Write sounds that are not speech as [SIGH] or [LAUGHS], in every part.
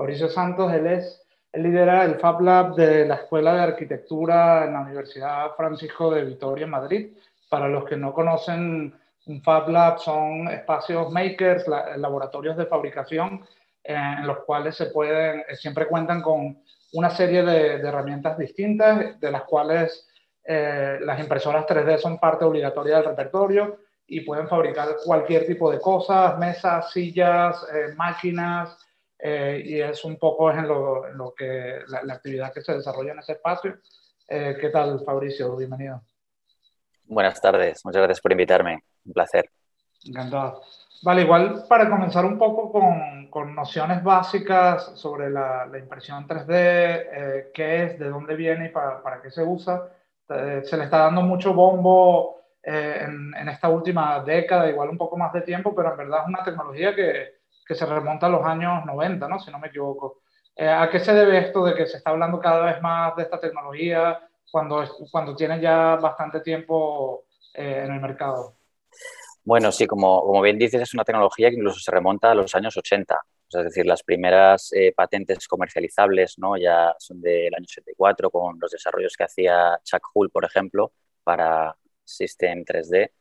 Fabricio Santos, él es, él lidera el Fab Lab de la Escuela de Arquitectura en la Universidad Francisco de Vitoria Madrid. Para los que no conocen, un Fab Lab son espacios makers, laboratorios de fabricación eh, en los cuales se pueden, eh, siempre cuentan con una serie de, herramientas distintas, de las cuales eh, las impresoras 3D son parte obligatoria del repertorio y pueden fabricar cualquier tipo de cosas, mesas, sillas, máquinas, y es un poco en lo, que la, actividad que se desarrolla en ese espacio. ¿Qué tal, Fabricio? Bienvenido. Buenas tardes, muchas gracias por invitarme, un placer. Encantado. Vale, igual para comenzar un poco con, con nociones básicas sobre la, la impresión 3D, eh, qué es, de dónde viene y para, para qué se usa. Eh, se le está dando mucho bombo eh, en, en, esta última década, igual un poco más de tiempo, pero en verdad es una tecnología que, que se remonta a los años 90, ¿no? si no me equivoco. ¿A qué se debe esto de que se está hablando cada vez más de esta tecnología cuando, cuando tiene ya bastante tiempo en el mercado? Bueno, sí, como, como, bien dices, es una tecnología que incluso se remonta a los años 80. es decir, las primeras eh, patentes comercializables ¿no? ya son del año 74 con los desarrollos que hacía Chuck Hull, por ejemplo, para System 3D.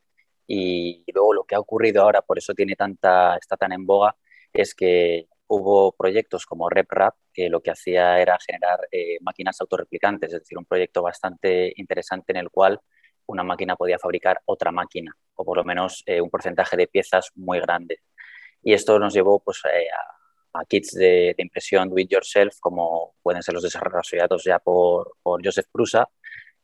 Y, luego lo que ha ocurrido ahora, por eso tiene tanta, está tan en boga, es que hubo proyectos como RepRap que lo que hacía era generar eh, máquinas autorreplicantes, es decir, un proyecto bastante interesante en el cual una máquina podía fabricar otra máquina, o por lo menos eh, un porcentaje de piezas muy grande. Y esto nos llevó pues, eh, a, kits de, impresión do it yourself, como pueden ser los desarrollados ya por, Joseph Prusa,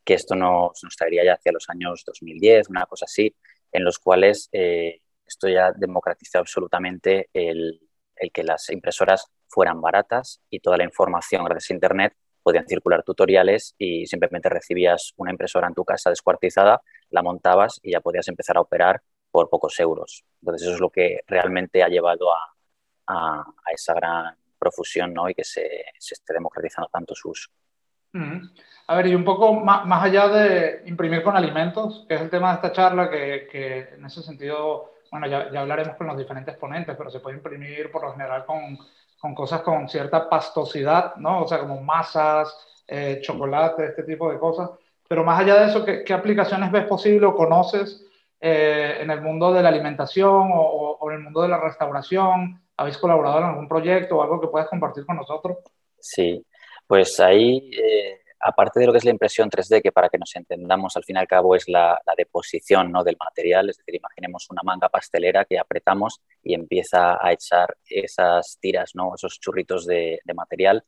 que esto nos, nos, traería ya hacia los años 2010, una cosa así, en los cuales eh, esto ya democratizó absolutamente el, el que las impresoras fueran baratas y toda la información gracias a Internet podían circular tutoriales y simplemente recibías una impresora en tu casa descuartizada, la montabas y ya podías empezar a operar por pocos euros. Entonces eso es lo que realmente ha llevado a, a, esa gran profusión ¿no? y que se, se, esté democratizando tanto su uso. A ver, y un poco más, más, allá de imprimir con alimentos, que es el tema de esta charla, que, que en ese sentido, bueno, ya, ya, hablaremos con los diferentes ponentes, pero se puede imprimir por lo general con con cosas con cierta pastosidad, ¿no? O sea, como masas, eh, chocolate, este tipo de cosas. Pero más allá de eso, ¿qué, aplicaciones ves posible o conoces eh, en el mundo de la alimentación o, en el mundo de la restauración? ¿Habéis colaborado en algún proyecto o algo que puedas compartir con nosotros? Sí, pues ahí eh, aparte de lo que es la impresión 3D, que para que nos entendamos al fin y al cabo es la, deposición ¿no? del material, es decir, imaginemos una manga pastelera que apretamos y empieza a echar esas tiras, ¿no? esos churritos de, material.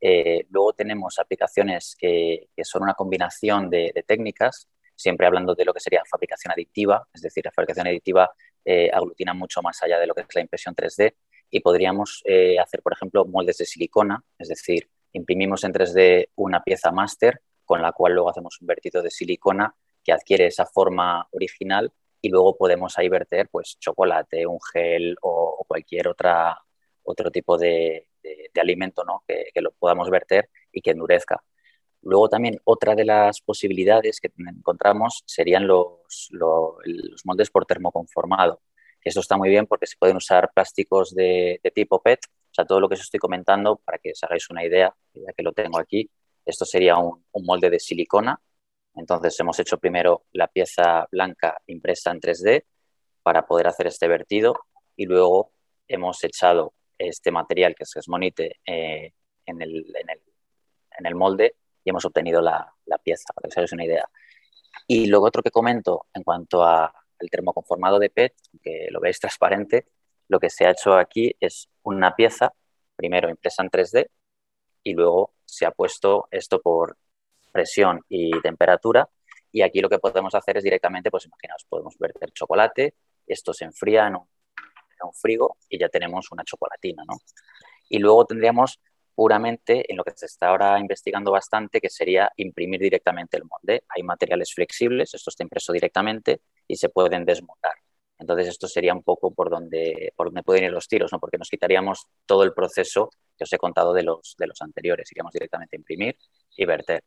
Eh, luego tenemos aplicaciones que, son una combinación de, técnicas, siempre hablando de lo que sería fabricación aditiva, es decir, la fabricación aditiva eh, aglutina mucho más allá de lo que es la impresión 3D y podríamos eh, hacer, por ejemplo, moldes de silicona, es decir, imprimimos en 3D una pieza máster con la cual luego hacemos un vertido de silicona que adquiere esa forma original y luego podemos ahí verter pues chocolate, un gel o, cualquier otra, otro tipo de, alimento ¿no? que, lo podamos verter y que endurezca. Luego también otra de las posibilidades que encontramos serían los, los, moldes por termoconformado. Esto está muy bien porque se pueden usar plásticos de, de tipo PET sea, todo lo que os estoy comentando, para que os hagáis una idea, ya que lo tengo aquí, esto sería un, molde de silicona. Entonces hemos hecho primero la pieza blanca impresa en 3D para poder hacer este vertido y luego hemos echado este material que es esmonite eh, en, el, en, el, molde y hemos obtenido la, pieza, para que os hagáis una idea. Y luego otro que comento en cuanto al termoconformado de PET, que lo veis [LAUGHS] transparente, lo que se ha hecho aquí es una pieza, primero impresa en 3D, y luego se ha puesto esto por presión y temperatura. Y aquí lo que podemos hacer es directamente, pues imaginaos, podemos verter chocolate, esto se enfría en un, en un frigo y ya tenemos una chocolatina, ¿no? Y luego tendríamos puramente en lo que se está ahora investigando bastante, que sería imprimir directamente el molde. Hay materiales flexibles, esto está impreso directamente y se pueden desmontar. Entonces, esto sería un poco por donde, por donde pueden ir los tiros, ¿no? porque nos quitaríamos todo el proceso que os he contado de los, de los anteriores. Iríamos directamente a imprimir y verter.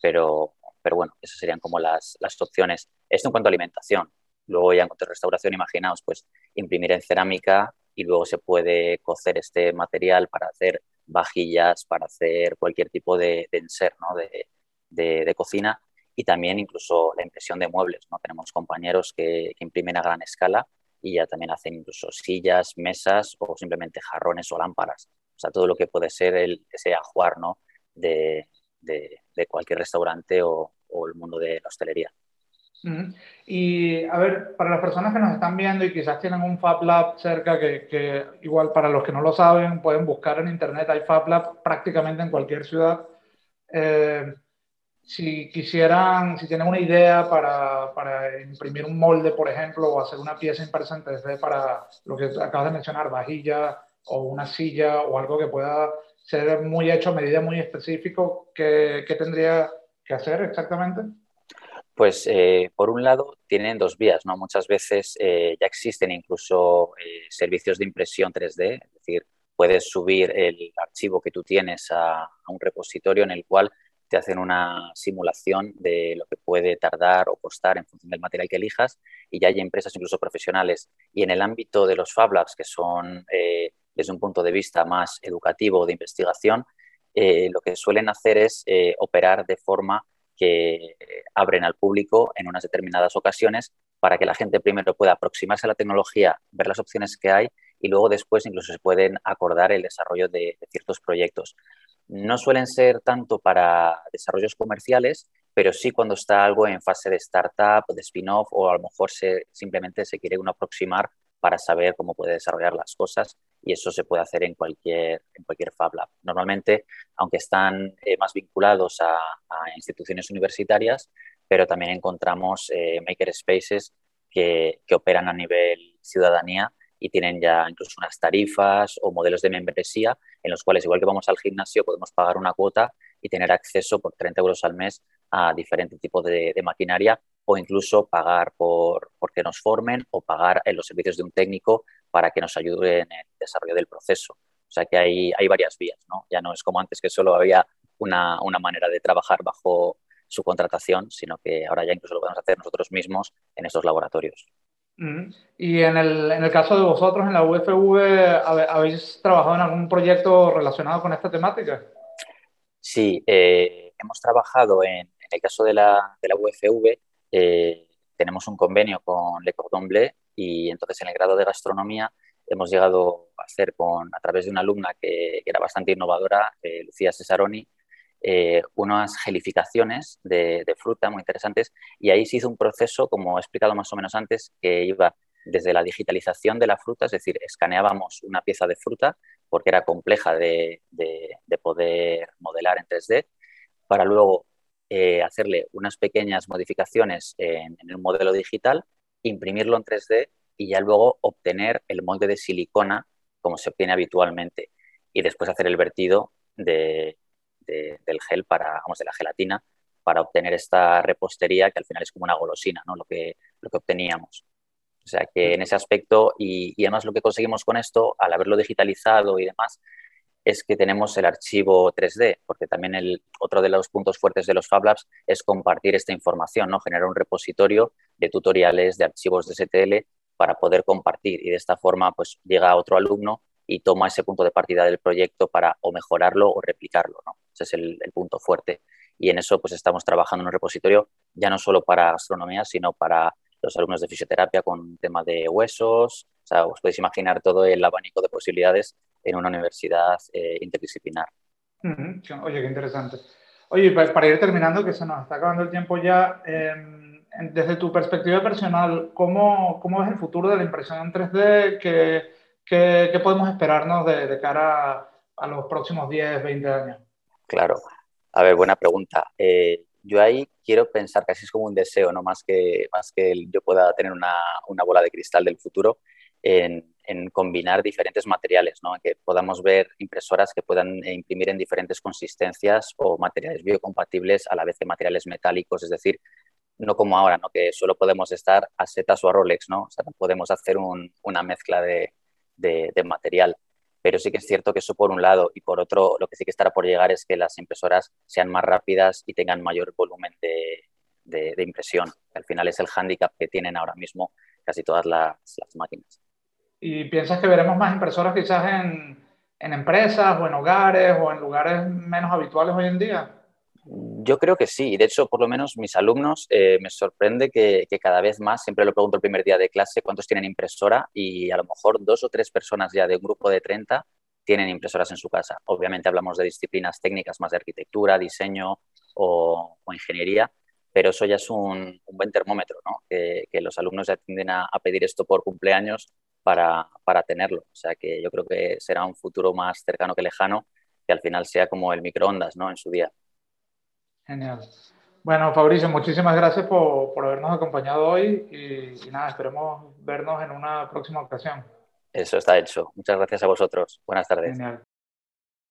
Pero, pero bueno, esas serían como las, las opciones. Esto en cuanto a alimentación. Luego ya en cuanto a restauración, imaginaos, pues imprimir en cerámica y luego se puede cocer este material para hacer vajillas, para hacer cualquier tipo de, de enser ¿no? de, de, cocina y también incluso la impresión de muebles. ¿no? Tenemos compañeros que, que, imprimen a gran escala y ya también hacen incluso sillas, mesas o simplemente jarrones o lámparas. O sea, todo lo que puede ser el, ese ajuar ¿no? de, de, cualquier restaurante o, o, el mundo de la hostelería. Y a ver, para las personas que nos están viendo y quizás tienen un Fab Lab cerca, que, que igual para los que no lo saben, pueden buscar en internet, hay Fab Lab prácticamente en cualquier ciudad. Eh, si quisieran, si tienen una idea para, imprimir un molde, por ejemplo, o hacer una pieza impresa en 3D para lo que acabas de mencionar, vajilla o una silla o algo que pueda ser muy hecho a medida muy específico, ¿qué, tendría que hacer exactamente? Pues eh, por un lado tienen dos vías, ¿no? Muchas veces eh, ya existen incluso eh, servicios de impresión 3D, es decir, puedes subir el archivo que tú tienes a un repositorio en el cual te hacen una simulación de lo que puede tardar o costar en función del material que elijas y ya hay empresas incluso profesionales. Y en el ámbito de los Fab Labs, que son eh, desde un punto de vista más educativo de investigación, eh, lo que suelen hacer es eh, operar de forma que abren al público en unas determinadas ocasiones para que la gente primero pueda aproximarse a la tecnología, ver las opciones que hay y luego después incluso se pueden acordar el desarrollo de, de ciertos proyectos no suelen ser tanto para desarrollos comerciales, pero sí cuando está algo en fase de startup, de spin-off o a lo mejor se, simplemente se quiere uno aproximar para saber cómo puede desarrollar las cosas y eso se puede hacer en cualquier, en cualquier Fab Lab. Normalmente, aunque están eh, más vinculados a, instituciones universitarias, pero también encontramos eh, makerspaces que, que operan a nivel ciudadanía y tienen ya incluso unas tarifas o modelos de membresía en los cuales, igual que vamos al gimnasio, podemos pagar una cuota y tener acceso por 30 euros al mes a diferentes tipos de, maquinaria o incluso pagar por porque nos formen o pagar en los servicios de un técnico para que nos ayude en el desarrollo del proceso. O sea que hay, hay varias vías, ¿no? Ya no es como antes que solo había una, una manera de trabajar bajo su contratación, sino que ahora ya incluso lo podemos hacer nosotros mismos en estos laboratorios. Y en el, en el, caso de vosotros, en la UFV, ¿habéis trabajado en algún proyecto relacionado con esta temática? Sí, eh, hemos trabajado en, el caso de la, UFV, eh, tenemos un convenio con Le Cordon Bleu y entonces en el grado de gastronomía hemos llegado a hacer con, a través de una alumna que, que era bastante innovadora, eh, Lucía Cesaroni, eh, unas gelificaciones de, fruta muy interesantes y ahí se hizo un proceso, como he explicado más o menos antes, que iba desde la digitalización de la fruta, es decir, escaneábamos una pieza de fruta porque era compleja de, poder modelar en 3D, para luego eh, hacerle unas pequeñas modificaciones en, en el modelo digital, imprimirlo en 3D y ya luego obtener el molde de silicona como se obtiene habitualmente y después hacer el vertido de, del gel para, vamos, de la gelatina para obtener esta repostería que al final es como una golosina, ¿no? Lo que, lo que obteníamos. O sea que en ese aspecto, y, además lo que conseguimos con esto, al haberlo digitalizado y demás, es que tenemos el archivo 3D, porque también el, otro de los puntos fuertes de los Fab Labs es compartir esta información, ¿no? generar un repositorio de tutoriales, de archivos de STL para poder compartir y de esta forma pues llega otro alumno y toma ese punto de partida del proyecto para o mejorarlo o replicarlo. ¿no? Ese es el, punto fuerte. Y en eso pues estamos trabajando en un repositorio ya no solo para astronomía, sino para los alumnos de fisioterapia con tema de huesos. O sea, os podéis imaginar todo el abanico de posibilidades en una universidad eh, interdisciplinar. Oye, qué interesante. Oye, para, ir terminando, que se nos está acabando el tiempo ya, em, desde tu perspectiva personal, ¿cómo, ¿cómo, ves el futuro de la impresión en 3D? ¿Qué, podemos esperarnos de, cara a, los próximos 10, 20 años? Claro. A ver, buena pregunta. Eh, yo ahí quiero pensar así es como un deseo, no más que, más que yo pueda tener una, una bola de cristal del futuro, en, en, combinar diferentes materiales, ¿no? que podamos ver impresoras que puedan imprimir en diferentes consistencias o materiales biocompatibles a la vez que materiales metálicos, es decir, no como ahora, ¿no? que solo podemos estar a setas o a Rolex, ¿no? o sea, podemos hacer un, una mezcla de, de, material. Pero sí que es cierto que eso por un lado y por otro, lo que sí que estará por llegar es que las impresoras sean más rápidas y tengan mayor volumen de, impresión. Al final es el hándicap que tienen ahora mismo casi todas las, máquinas. ¿Y piensas que veremos más impresoras quizás en, en empresas o en hogares o en lugares menos habituales hoy en día? Yo creo que sí. De hecho, por lo menos mis alumnos eh, me sorprende que, cada vez más, siempre lo pregunto el primer día de clase, cuántos tienen impresora y a lo mejor dos o tres personas ya de un grupo de 30 tienen impresoras en su casa. Obviamente hablamos de disciplinas técnicas más de arquitectura, diseño o, ingeniería, pero eso ya es un, buen termómetro, ¿no? que, los alumnos ya tienden a, pedir esto por cumpleaños para, para tenerlo. O sea que yo creo que será un futuro más cercano que lejano, que al final sea como el microondas ¿no? en su día. Genial. Bueno, Fabricio, muchísimas gracias por, por habernos acompañado hoy y, y, nada, esperemos vernos en una próxima ocasión. Eso está hecho. Muchas gracias a vosotros. Buenas tardes. Genial.